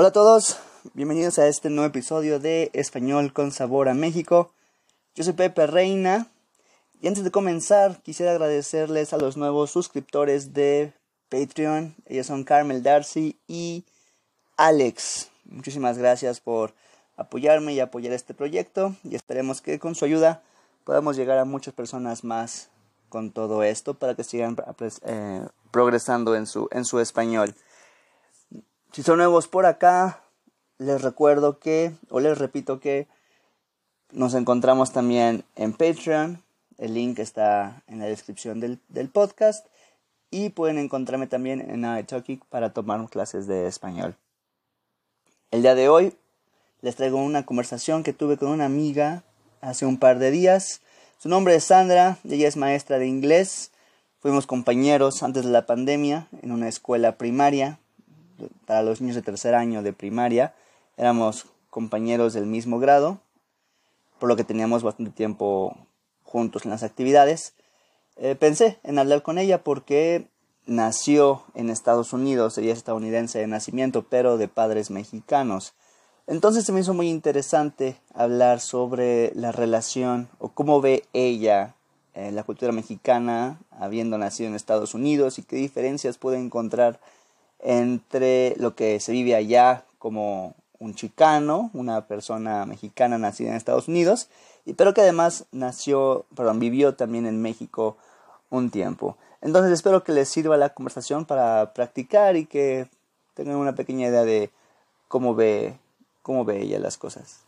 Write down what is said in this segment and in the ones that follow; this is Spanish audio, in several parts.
Hola a todos, bienvenidos a este nuevo episodio de Español con Sabor a México. Yo soy Pepe Reina y antes de comenzar quisiera agradecerles a los nuevos suscriptores de Patreon. Ellos son Carmel Darcy y Alex. Muchísimas gracias por apoyarme y apoyar este proyecto y esperemos que con su ayuda podamos llegar a muchas personas más con todo esto para que sigan eh, progresando en su, en su español. Si son nuevos por acá, les recuerdo que, o les repito que nos encontramos también en Patreon. El link está en la descripción del, del podcast. Y pueden encontrarme también en iTalki para tomar clases de español. El día de hoy les traigo una conversación que tuve con una amiga hace un par de días. Su nombre es Sandra, ella es maestra de inglés. Fuimos compañeros antes de la pandemia en una escuela primaria para los niños de tercer año de primaria. Éramos compañeros del mismo grado, por lo que teníamos bastante tiempo juntos en las actividades. Eh, pensé en hablar con ella porque nació en Estados Unidos, ella es estadounidense de nacimiento, pero de padres mexicanos. Entonces se me hizo muy interesante hablar sobre la relación o cómo ve ella eh, la cultura mexicana habiendo nacido en Estados Unidos y qué diferencias puede encontrar entre lo que se vive allá como un chicano, una persona mexicana nacida en Estados Unidos, y, pero que además nació, perdón, vivió también en México un tiempo. Entonces espero que les sirva la conversación para practicar y que tengan una pequeña idea de cómo ve, cómo ve ella las cosas.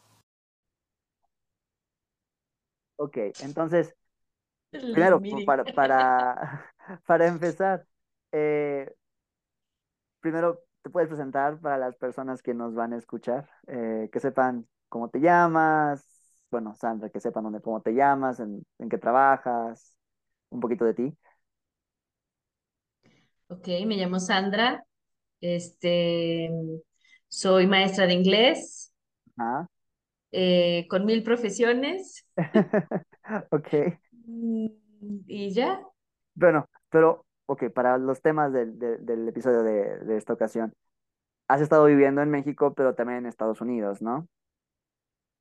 Ok, entonces, primero, para, para, para empezar, eh, primero te puedes presentar para las personas que nos van a escuchar, eh, que sepan cómo te llamas, bueno, Sandra, que sepan dónde, cómo te llamas, en, en qué trabajas, un poquito de ti. Ok, me llamo Sandra, este, soy maestra de inglés, Ajá. eh, con mil profesiones, Ok, mm, y ya. bueno, pero, ok, para los temas del, del, del episodio de, de esta ocasión, has estado viviendo en México, pero también en Estados Unidos, ¿no?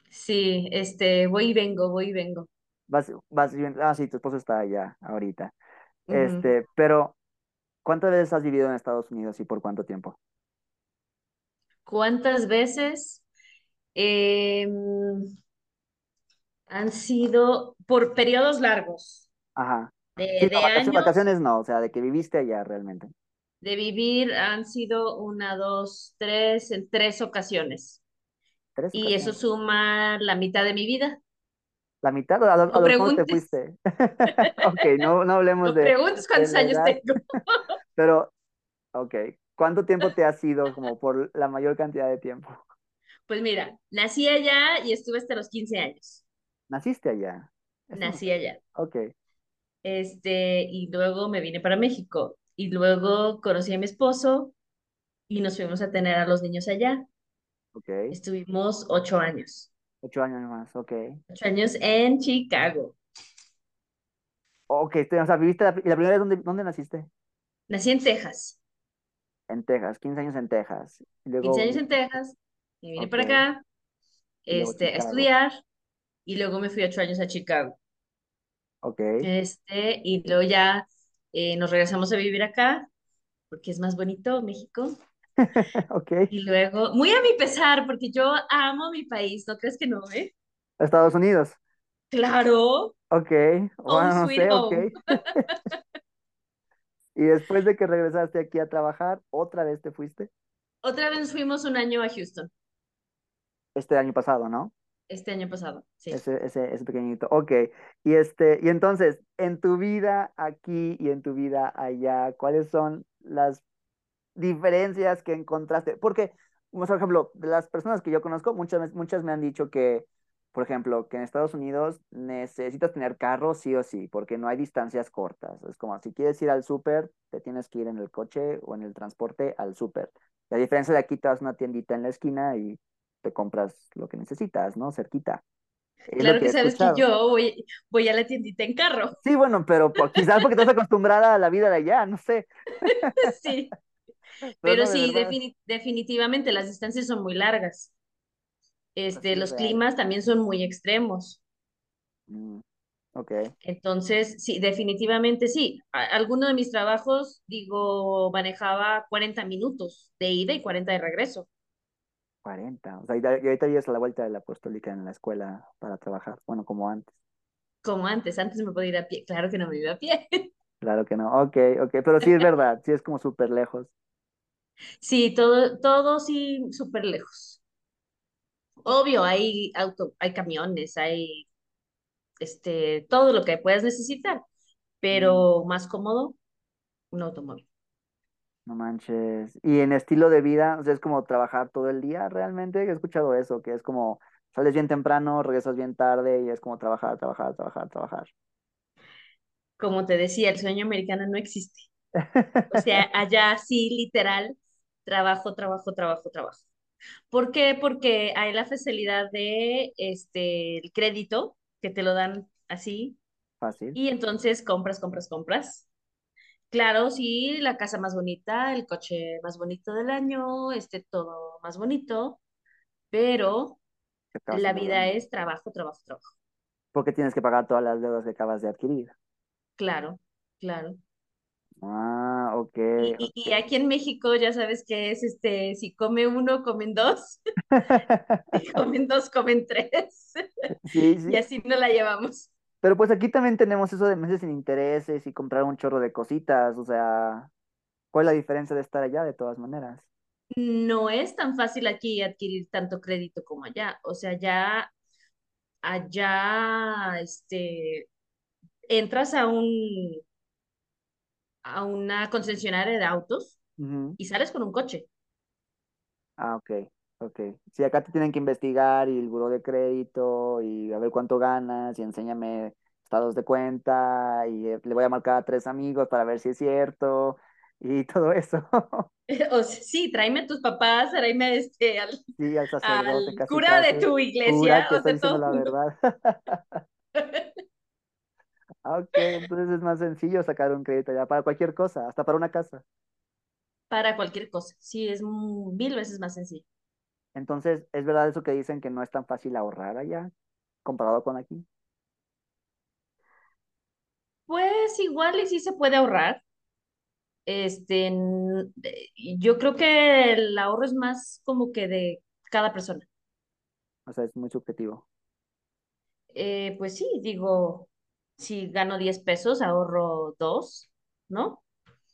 Sí, este, voy y vengo, voy y vengo. Vas, vas ah, sí, tu esposo está allá ahorita. Este, pero, ¿cuántas veces has vivido en Estados Unidos y por cuánto tiempo? ¿Cuántas veces? Em, han sido por periodos largos, Ajá. Sí, de, no, vacaciones, años, vacaciones no, o sea, de que viviste allá realmente. de vivir, han sido una, dos, tres, en tres ocasiones. Tres Y eso suma la mitad de mi vida. ¿La mitad? ¿A, a No los cuántos te fuiste? Ok, no, no hablemos no de, preguntes cuántos años tengo. pero, ok. ¿Cuánto tiempo te has ido como por la mayor cantidad de tiempo? Pues mira, nací allá y estuve hasta los 15 años. ¿Naciste allá? Nací allá. Ok, Este, y luego me vine para México. Y luego conocí a mi esposo y nos fuimos a tener a los niños allá. ok. Estuvimos ocho años. Ocho años más, ok. Ocho años en Chicago. Ok, te- o sea, viviste la, ¿y la primera vez dónde, dónde naciste? Nací en Texas. En Texas, 15 años en Texas. Y 15 luego, años en Texas. Me vine para acá, luego este, a estudiar. Y luego me fui ocho años a Chicago. Ok, Este, y luego ya eh, nos regresamos a vivir acá, porque es más bonito México. ok. Y luego, muy a mi pesar, porque yo amo mi país, ¿no crees que no, eh? Estados Unidos. Claro, Ok, bueno, no sé, ok. home. Y después de que regresaste aquí a trabajar, ¿otra vez te fuiste? Otra vez fuimos un año a Houston, Este año pasado, ¿no? Este año pasado, sí. Ese, ese, pequeñito. Ok. Y este, y entonces, en tu vida aquí y en tu vida allá, ¿cuáles son las diferencias que encontraste? Porque, por ejemplo, las personas que yo conozco, muchas, muchas me han dicho que, por ejemplo, que en Estados Unidos necesitas tener carro sí o sí, porque no hay distancias cortas. Es como, si quieres ir al súper, te tienes que ir en el coche o en el transporte al súper. La diferencia de aquí, te vas a una tiendita en la esquina y te compras lo que necesitas, ¿no? Cerquita. Es Claro que sabes que yo voy, voy a la tiendita en carro, Sí, bueno, pero quizás porque estás acostumbrada a la vida de allá, no sé. sí. Pero Pero no, de sí, defini- definitivamente las distancias son muy largas. Este, Así los climas también son muy extremos. Mm, ok, Entonces, sí, definitivamente sí. A- alguno de mis trabajos, digo, manejaba 40 minutos de ida y 40 de regreso, 40. O sea, y, ahorita llegas a la vuelta de la apostólica en la escuela para trabajar. Bueno, como antes. como antes. Antes me podía ir a pie. Claro que no me iba a pie. Claro que no. Ok, ok. Pero sí es verdad. Sí es como súper lejos. Sí, todo, todo sí, súper lejos. Obvio, hay auto, hay camiones, hay este, todo lo que puedas necesitar, Mm, pero más cómodo, un automóvil. No manches. Y en estilo de vida, o sea, es como trabajar todo el día realmente. He escuchado eso, que es como sales bien temprano, regresas bien tarde y es como trabajar, trabajar, trabajar, trabajar. Como te decía, el sueño americano no existe. O sea, allá sí, literal, trabajo, trabajo, trabajo, trabajo. ¿Por qué? Porque hay la facilidad de este el crédito que te lo dan así Fácil. y entonces compras, compras, compras. Claro, sí, la casa más bonita, el coche más bonito del año, este todo más bonito, pero la vida es trabajo, trabajo, trabajo. Porque tienes que pagar todas las deudas que acabas de adquirir. Claro, claro. Ah, ok, Y, y, y aquí en México ya sabes que es este, si come uno, comen dos, si comen dos, comen tres, Sí, y sí. así no la llevamos. Pero pues aquí también tenemos eso de meses sin intereses y comprar un chorro de cositas. O sea, ¿cuál es la diferencia de estar allá de todas maneras? No es tan fácil aquí adquirir tanto crédito como allá. O sea, ya allá este, entras a un, a una concesionaria de autos y sales con un coche. Ah, ok, ok. Sí, acá te tienen que investigar y el buró de crédito y a ver cuánto ganas y enséñame estados de cuenta y eh, le voy a marcar a tres amigos para ver si es cierto y todo eso. O sí, tráeme a tus papás, tráeme este, al, Sí, al sacerdote al casi cura de casi. tu Jura iglesia, que o todo la verdad. Ok, entonces es más sencillo sacar un crédito ya para cualquier cosa, hasta para una casa. Para cualquier cosa. Sí, es mil veces más sencillo. Entonces, ¿es verdad eso que dicen que no es tan fácil ahorrar allá comparado con aquí? Pues igual y sí se puede ahorrar. Este, yo creo que el ahorro es más como que de cada persona. O sea, es muy subjetivo. Eh, pues sí, digo, si gano 10 pesos, ahorro dos, ¿no?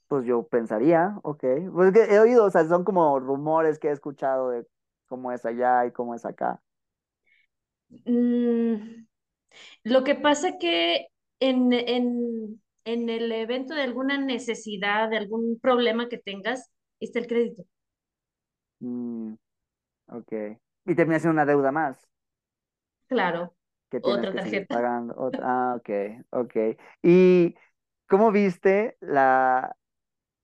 Pues yo pensaría, ok. Pues que he oído, o sea, son como rumores que he escuchado de cómo es allá y cómo es acá. Mm, lo que pasa que en, en, en el evento de alguna necesidad, de algún problema que tengas, está el crédito. Mm, ok. Y termina siendo una deuda más Claro, que tienes otra que tarjeta. pagando. Otra. Ah, ok, ok. ¿Y cómo viste la,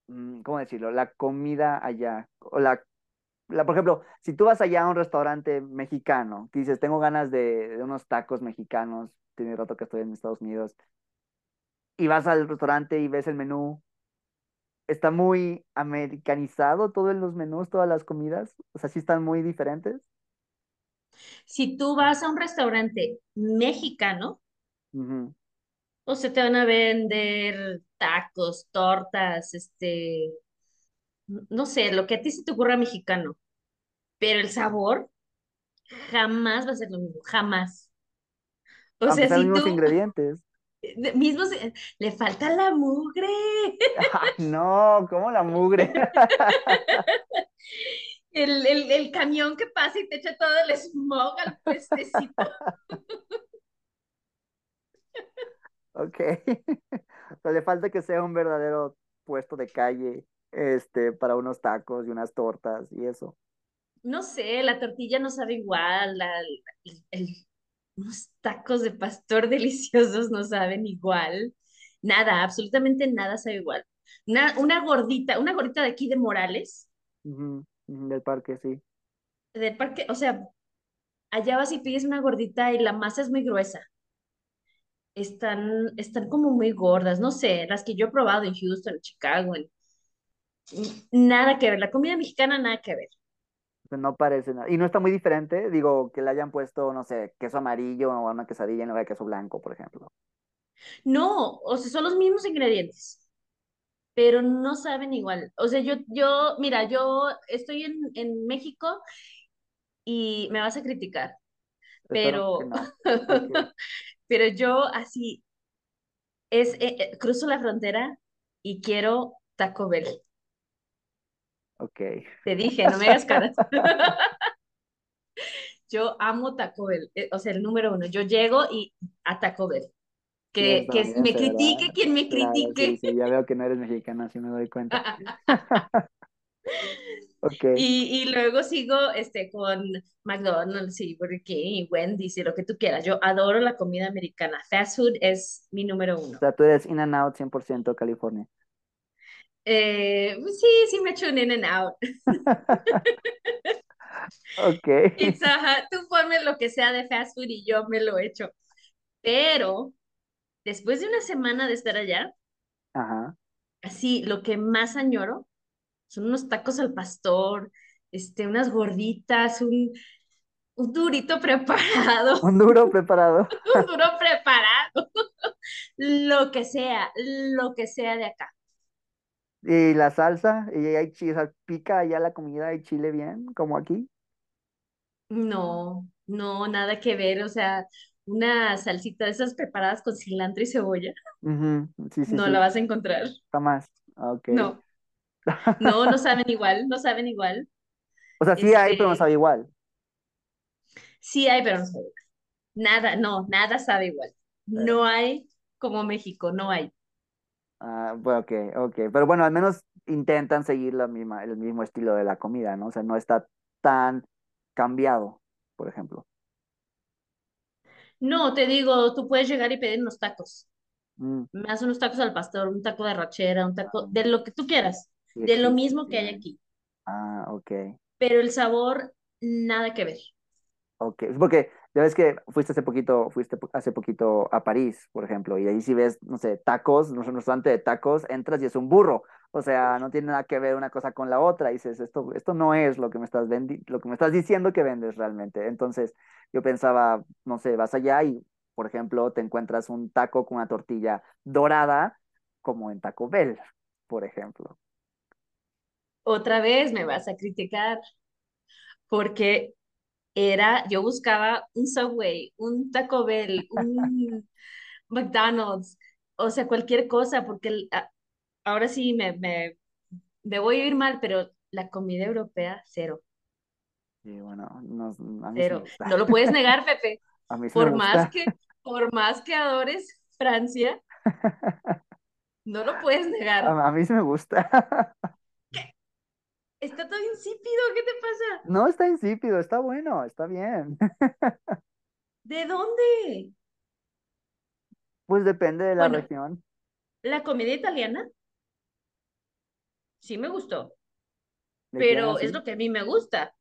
mm, ¿cómo decirlo? La comida allá. O la, la, por ejemplo, si tú vas allá a un restaurante mexicano, que dices, tengo ganas de, de unos tacos mexicanos, tiene rato que estoy en Estados Unidos, y vas al restaurante y ves el menú, está muy americanizado todo en los menús, todas las comidas, o sea, sí están muy diferentes. Si tú vas a un restaurante mexicano, o sea, te van a vender tacos, tortas, este, no sé, lo que a ti se te ocurra mexicano, pero el sabor jamás va a ser lo mismo, jamás. O Aunque sea, si mismos tú ingredientes. de- mismo se- le falta la mugre, no, como la mugre. el, el, el camión que pasa y te echa todo el smog al puestecito. Ok. O le falta que sea un verdadero puesto de calle, este, para unos tacos y unas tortas y eso. No sé, la tortilla no sabe igual, la- el, el- unos tacos de pastor deliciosos no saben igual. Nada, absolutamente nada sabe igual. Una, una gordita, una gordita de aquí de Morales, del parque, sí. del parque, o sea, allá vas y pides una gordita y la masa es muy gruesa. Están, están como muy gordas, no sé, las que yo he probado en Houston, en Chicago, en- Nada que ver, la comida mexicana nada que ver. No parece nada. Y no está muy diferente, digo, que le hayan puesto, no sé, queso amarillo o una quesadilla en lugar de queso blanco, por ejemplo. No, o sea, son los mismos ingredientes, pero no saben igual. O sea, yo, yo, mira, yo estoy en, en México y me vas a criticar, pero, no. Pero yo así, es, eh, eh, cruzo la frontera y quiero Taco Bell. Ok. Te dije, no me hagas caras. Yo amo Taco Bell, eh, o sea, el número uno. Yo llego y a Taco Bell. Que, que me estadounidense, ¿verdad? critique quien me Claro, sí, critique. sí, ya veo que no eres mexicana, sí me doy cuenta. Ok, Y, y luego sigo este, con McDonald's y Burger King y Wendy's y lo que tú quieras. Yo adoro la comida americana. Fast food es mi número o uno. sea, tú eres In and Out 100% California. Eh, sí, sí me echo un In and Out. Ok. Pizza Hut, tú ponme lo que sea de fast food y yo me lo echo. Pero después de una semana de estar allá, Ajá. así lo que más añoro son unos tacos al pastor, este, unas gorditas, un, un durito preparado, Un duro preparado. un duro preparado, lo que sea, lo que sea de acá. Y la salsa, y hay chile, pica allá la comida, hay chile bien, como aquí. No, no, nada que ver, o sea, una salsita de esas preparadas con cilantro y cebolla, Ujú, Sí, sí, no la vas a encontrar. jamás. Ok. No, no, no saben igual, no saben igual. O sea, sí hay, pero no Este, sabe igual. sí hay, pero no sabe igual. Nada, no, nada sabe igual. Eh, No hay como México, no hay. Ah, bueno, ok, ok. Pero bueno, al menos intentan seguir la misma, el mismo estilo de la comida, ¿no? O sea, no está tan cambiado, por ejemplo. No, te digo, tú puedes llegar y pedir unos tacos. Mm, Me das unos tacos al pastor, un taco de rachera, un taco ah, de lo que tú quieras, sí de lo mismo que hay aquí. Ah, ok. Pero el sabor, nada que ver. Ok, porque ya ves que fuiste hace poquito, fuiste hace poquito a París, por ejemplo, y ahí si ves, no sé, tacos, no sé, un restaurante de tacos, entras y es un burro. O sea, no tiene nada que ver una cosa con la otra. Y dices, esto, esto no es lo que me estás vendi- lo que me estás diciendo que vendes realmente. Entonces, yo pensaba, no sé, vas allá y, por ejemplo, te encuentras un taco con una tortilla dorada, como en Taco Bell, por ejemplo. Otra vez me vas a criticar porque era, yo buscaba un Subway, un Taco Bell, un McDonald's, o sea, cualquier cosa, porque el- a- ahora sí me, me, me voy a ir mal, pero la comida europea, cero, Y bueno, no- a mí sí me cero. No lo puedes negar, Pepe. A mí sí Por más que, por más que adores Francia, no lo puedes negar. A, a mí sí me gusta. Está todo insípido, ¿qué te pasa? No está insípido, está bueno, está bien. ¿De dónde? Pues depende de la Bueno, región. la comida italiana sí me gustó, pero es lo que a mí me gusta.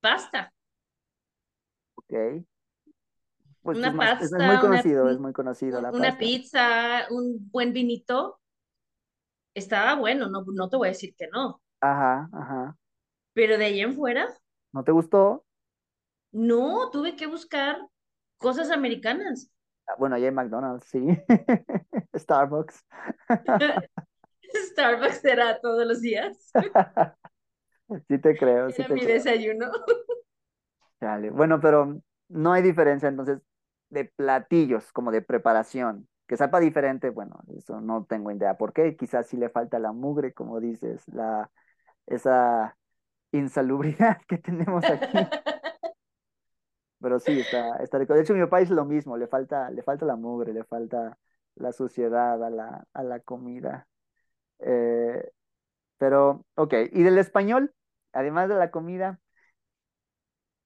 Pasta, Ok. Pues es una más, es, es muy pasta, una, conocido, es muy conocido la una pasta. pizza, un buen vinito, estaba bueno, no, no te voy a decir que no, Ajá, ajá. pero de ahí en fuera, ¿No te gustó? no, tuve que buscar cosas americanas. Ah, Bueno, allá hay McDonald's, sí. Starbucks. Starbucks era todos los días, Sí te creo, sí era te mi creo. desayuno. Chale. Bueno, pero no hay diferencia entonces de platillos, como de preparación. Que sepa diferente, bueno, eso no tengo idea. ¿Por qué? Quizás sí le falta la mugre, como dices, la, esa insalubridad que tenemos aquí. Pero sí, está, está rico. De hecho, mi papá es lo mismo, le falta, le falta la mugre, le falta la suciedad a la, a la comida. Eh, pero, ok, y del español, además de la comida,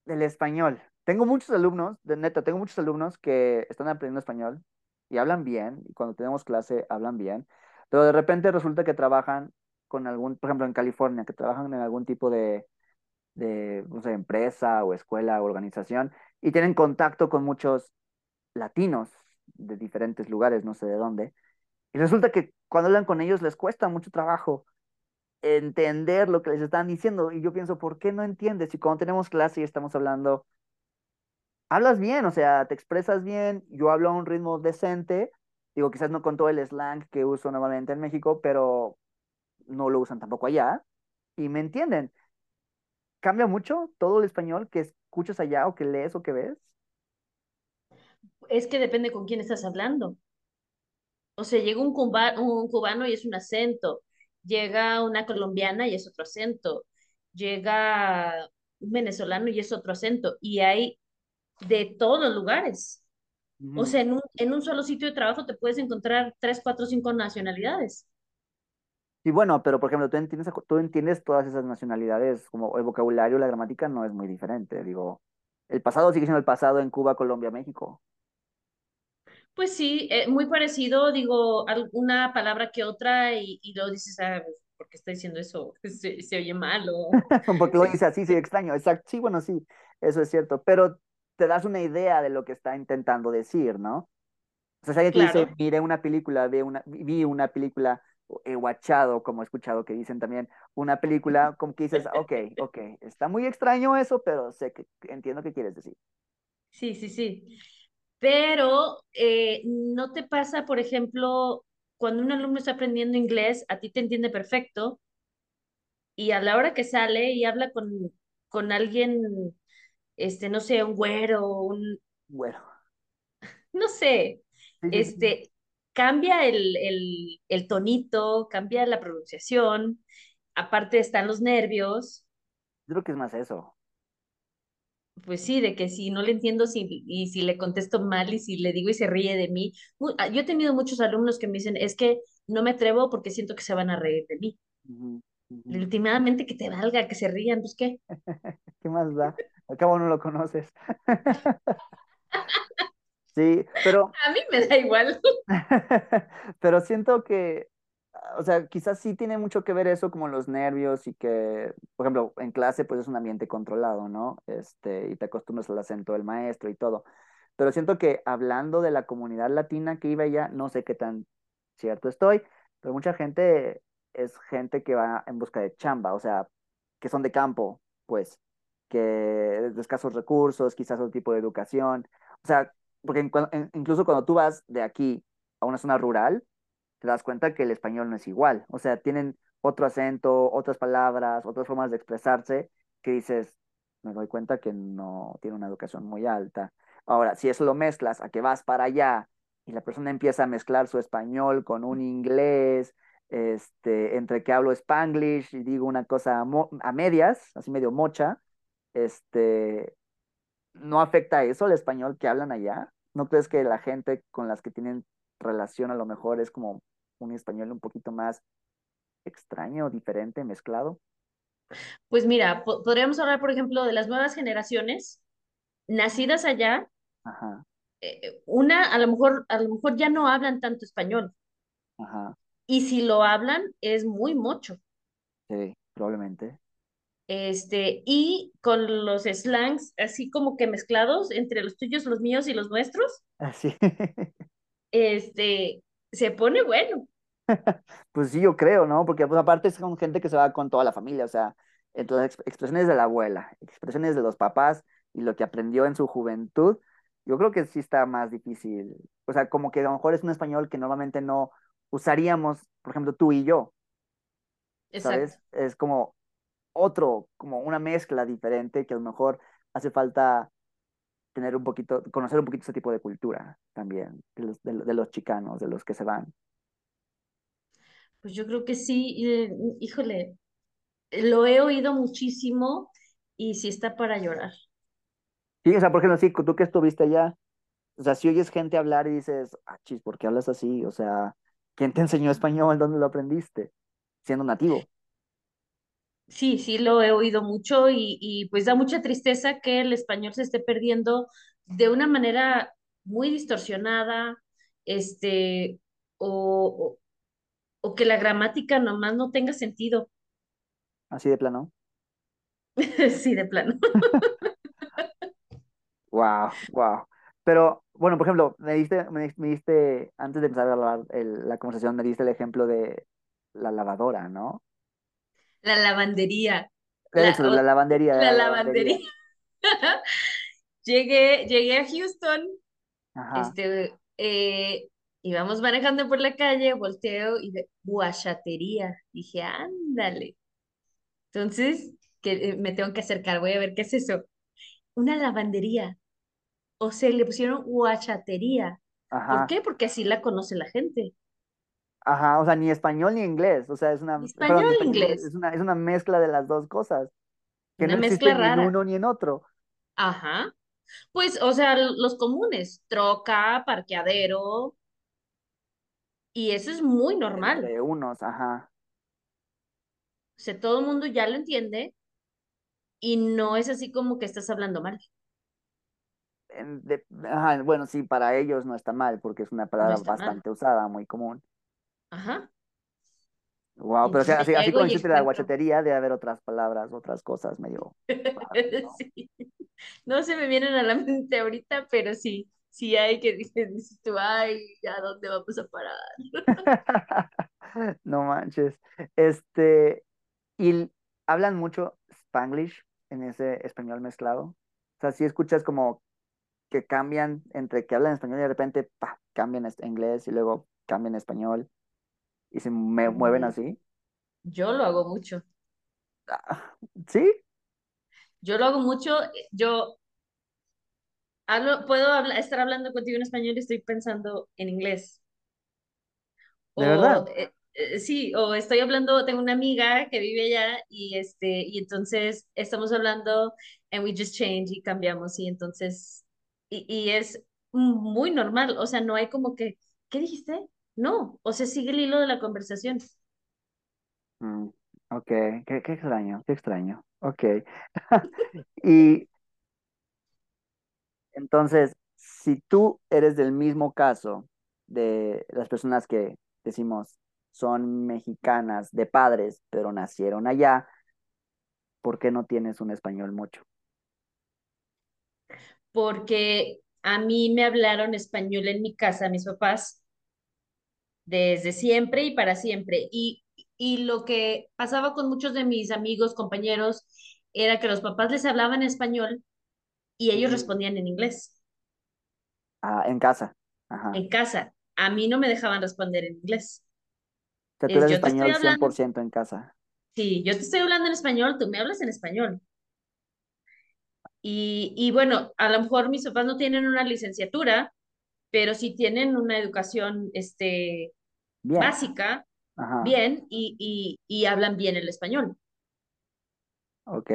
del español. Tengo muchos alumnos, de neta, tengo muchos alumnos que están aprendiendo español y hablan bien, y cuando tenemos clase hablan bien, pero de repente resulta que trabajan con algún, por ejemplo, en California, que trabajan en algún tipo de, de, no sé, empresa o escuela o organización y tienen contacto con muchos latinos de diferentes lugares, no sé de dónde. Y resulta que cuando hablan con ellos les cuesta mucho trabajo entender lo que les están diciendo. Y yo pienso, ¿por qué no entiendes? Si cuando tenemos clase y estamos hablando, hablas bien, o sea, te expresas bien, yo hablo a un ritmo decente, digo, quizás no con todo el slang que uso normalmente en México, pero no lo usan tampoco allá, y me entienden. ¿Cambia mucho todo el español que escuchas allá o que lees o que ves? Es que depende con quién estás hablando. O sea, llega un, un cubano y es un acento, llega una colombiana y es otro acento, llega un venezolano y es otro acento, y hay de todos los lugares. O sea, en un, en un solo sitio de trabajo te puedes encontrar tres, cuatro, cinco nacionalidades. Sí, bueno, pero por ejemplo, tú entiendes, tú entiendes todas esas nacionalidades, como el vocabulario, la gramática no es muy diferente. Digo, el pasado sigue siendo el pasado en Cuba, Colombia, México. Pues sí, eh, muy parecido, digo, alguna palabra que otra y, y luego dices, ah, pues, ¿por qué está diciendo eso? Se, se oye mal o... Porque lo dice así, sí, extraño, exacto. Sí, bueno, sí, eso es cierto, pero te das una idea de lo que está intentando decir, ¿no? O sea, si alguien te dice, mire una película, vi una, vi una película he watchado, como he escuchado que dicen también, una película como que dices, ok, ok, está muy extraño eso, pero sé que entiendo qué quieres decir. Sí, sí, sí. Pero eh, no te pasa, por ejemplo, cuando un alumno está aprendiendo inglés, a ti te entiende perfecto y a la hora que sale y habla con, con alguien, este, no sé, un güero, un... Bueno. No sé, este, cambia el, el, el tonito, cambia la pronunciación, aparte están los nervios. Yo creo que es más eso. Pues sí, de que si no le entiendo si, y si le contesto mal y si le digo y se ríe de mí. Ah, yo he tenido muchos alumnos que me dicen, es que no me atrevo porque siento que se van a reír de mí. Últimamente que te valga, que se rían, pues qué. ¿Qué más da? Al cabo no lo conoces. Sí, pero... A mí me da igual. pero siento que, o sea, quizás sí tiene mucho que ver eso como los nervios y que, por ejemplo, en clase pues es un ambiente controlado, ¿no? Este, y te acostumbras al acento del maestro y todo. Pero siento que hablando de la comunidad latina que iba allá, no sé qué tan cierto estoy, pero mucha gente es gente que va en busca de chamba, o sea, que son de campo, pues, que de escasos recursos, quizás otro tipo de educación. O sea, porque incluso cuando tú vas de aquí a una zona rural, te das cuenta que el español no es igual. O sea, tienen otro acento, otras palabras, otras formas de expresarse que dices, me doy cuenta que no tiene una educación muy alta. Ahora, si eso lo mezclas a que vas para allá y la persona empieza a mezclar su español con un inglés, este, entre que hablo spanglish y digo una cosa a, medias, así medio mocha, este, ¿no afecta eso el español que hablan allá? ¿No crees que la gente con las que tienen relación a lo mejor es como un español un poquito más extraño, diferente, mezclado? Pues mira, podríamos hablar, por ejemplo, de las nuevas generaciones nacidas allá. Ajá. Eh, una, a lo mejor, a lo mejor ya no hablan tanto español. Ajá. Y si lo hablan, es muy mucho. Sí, probablemente. Este, y con los slangs así como que mezclados entre los tuyos, los míos y los nuestros. Así. este, se pone bueno. Pues sí, yo creo, ¿no? Porque pues, aparte es con gente que se va con toda la familia, o sea, entonces expresiones de la abuela, expresiones de los papás y lo que aprendió en su juventud, yo creo que sí está más difícil. O sea, como que a lo mejor es un español que normalmente no usaríamos, por ejemplo, tú y yo. ¿Sabes? Es como, otro, como una mezcla diferente que a lo mejor hace falta tener un poquito, conocer un poquito ese tipo de cultura también, de los, de, los chicanos, de los que se van. Pues yo creo que sí, híjole, lo he oído muchísimo y sí está para llorar. Sí, o sea, por ejemplo, sí, tú que estuviste allá, o sea, si oyes gente hablar y dices, ah, chis, ¿por qué hablas así? O sea, ¿quién te enseñó español? ¿Dónde lo aprendiste? Siendo nativo. Sí, sí, lo he oído mucho y, pues da mucha tristeza que el español se esté perdiendo de una manera muy distorsionada, este, o, o, que la gramática nomás no tenga sentido. Así de plano. sí, de plano. wow, wow. Pero, bueno, por ejemplo, me diste, me, diste, antes de empezar a hablar la conversación, me diste el ejemplo de la lavadora, ¿no? La lavandería. Eso, la, lavandería. La, lavandería. llegué, llegué a Houston, este, eh, íbamos manejando por la calle, volteo y de guachatería. Dije, ándale. Entonces, que eh, me tengo que acercar, voy a ver qué es eso. Una lavandería. O sea, le pusieron guachatería. ¿Por qué? Porque así la conoce la gente. Ajá, o sea, ni español ni inglés, o sea, es una, español, inglés. Es una, es una mezcla de las dos cosas, que una no mezcla rara. ni en uno ni en otro. Ajá. Pues, o sea, los comunes, troca, parqueadero, y eso es muy normal. Entre unos, ajá. O sea, todo el mundo ya lo entiende y no es así como que estás hablando mal. ajá, bueno, sí, para ellos no está mal porque es una palabra bastante usada, muy común. Ajá. Wow, pero así, así como dijiste la guachetería, debe haber otras palabras, otras cosas medio. ¿no? sí. No se me vienen a la mente ahorita, pero sí, sí hay que dices, tú, ay, ¿a dónde vamos a parar? no manches. Este, y hablan mucho Spanglish en ese español mezclado. O sea, si escuchas como que cambian entre que hablan español y de repente pa, cambian a inglés y luego cambian a español y se me mueven así. Yo lo hago mucho. Ah, ¿Sí? Yo lo hago mucho. Yo hablo, puedo estar hablando contigo en español y estoy pensando en inglés. ¿De verdad? Eh, eh, sí, o estoy hablando, tengo una amiga que vive allá y este, y entonces estamos hablando and we just change y cambiamos y entonces, y, y es muy normal, o sea, no hay como que, ¿qué dijiste? No, o sea, sigue el hilo de la conversación. Mm, ok, qué, qué extraño, qué extraño. Ok. y entonces, si tú eres del mismo caso de las personas que decimos son mexicanas de padres, pero nacieron allá, ¿por qué no tienes un español mucho? Porque a mí me hablaron español en mi casa, mis papás, desde siempre y para siempre. Y, y lo que pasaba con muchos de mis amigos, compañeros, era que los papás les hablaban español y ellos respondían en inglés. Ah, en casa. En casa. A mí no me dejaban responder en inglés. O sea, tú eres español 100% en casa. Sí, yo te estoy hablando en español, tú me hablas en español. Y, y bueno, a lo mejor mis papás no tienen una licenciatura, pero sí tienen una educación este, básica, bien, y, y, y hablan bien el español. Ok,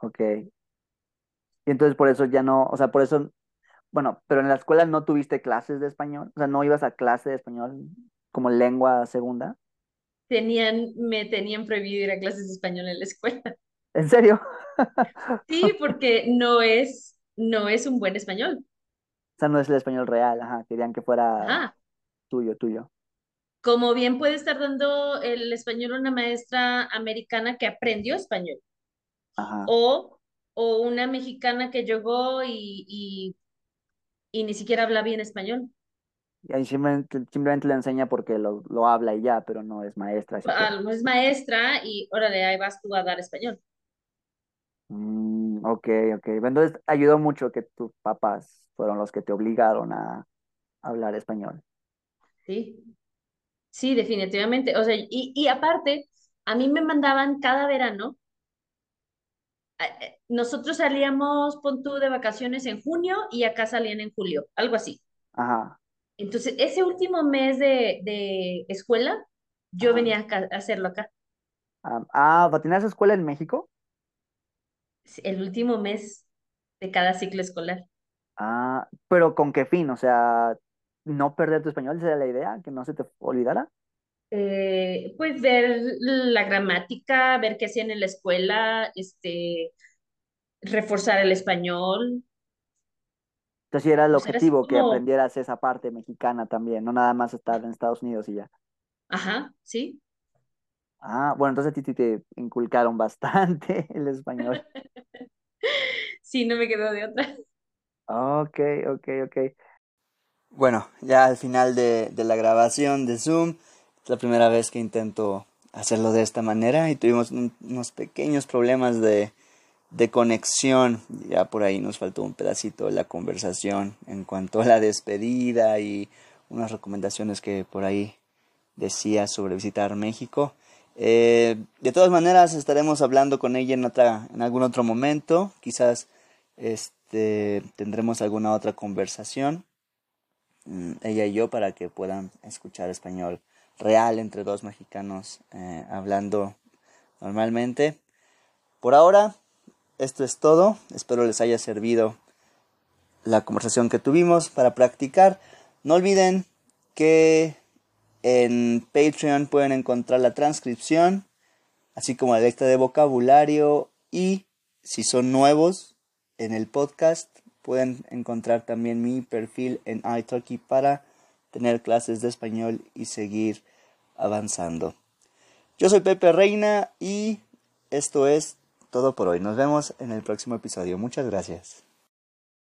ok. Y entonces por eso ya no, o sea, por eso, bueno, pero en la escuela no tuviste clases de español, o sea, no ibas a clase de español como lengua segunda. Tenían, me tenían prohibido ir a clases de español en la escuela. ¿En serio? Sí, porque no es, no es un buen español. O sea, no es el español real, ajá, querían que fuera tuyo, tuyo. Como bien puede estar dando el español una maestra americana que aprendió español. Ajá. O o una mexicana que llegó y, y, ni siquiera habla bien español. Y ahí simplemente, simplemente le enseña porque lo, lo, habla y ya, pero no es maestra. Ah, no es maestra y órale, ahí vas tú a dar español. Mm, ok, ok. Entonces ayudó mucho que tus papás fueron los que te obligaron a hablar español. Sí, sí, definitivamente. O sea, y, y aparte, a mí me mandaban cada verano eh, nosotros salíamos, pon tú, de vacaciones en junio y acá salían en julio, algo así. Ajá. Entonces, ese último mes de, de escuela, yo venía a, hacerlo acá. Ah, ah ¿tenías escuela en México? El último mes de cada ciclo escolar. Ah, pero ¿con qué fin? O sea, no perder tu español, ¿esa era la idea? ¿Que no se te olvidara? Eh, pues ver la gramática, ver qué hacían en la escuela, este, reforzar el español. Entonces era el objetivo, que aprendieras esa parte mexicana también, no nada más estar en Estados Unidos y ya. Ajá, sí. Ah, bueno, entonces a ti te inculcaron bastante el español. sí, no me quedó de otra. Ok, ok, ok. Bueno, ya al final de, de la grabación de Zoom, es la primera vez que intento hacerlo de esta manera y tuvimos unos pequeños problemas de, de conexión. Ya por ahí nos faltó un pedacito de la conversación en cuanto a la despedida y unas recomendaciones que por ahí decía sobre visitar México. Eh, de todas maneras estaremos hablando con ella en otra en algún otro momento quizás este tendremos alguna otra conversación ella y yo para que puedan escuchar español real entre dos mexicanos eh, hablando normalmente. Por ahora esto es todo. Espero les haya servido la conversación que tuvimos para practicar. No olviden que en Patreon pueden encontrar la transcripción, así como la lista de vocabulario y si son nuevos en el podcast pueden encontrar también mi perfil en iTalki para tener clases de español y seguir avanzando. Yo soy Pepe Reina y esto es todo por hoy. Nos vemos en el próximo episodio. Muchas gracias.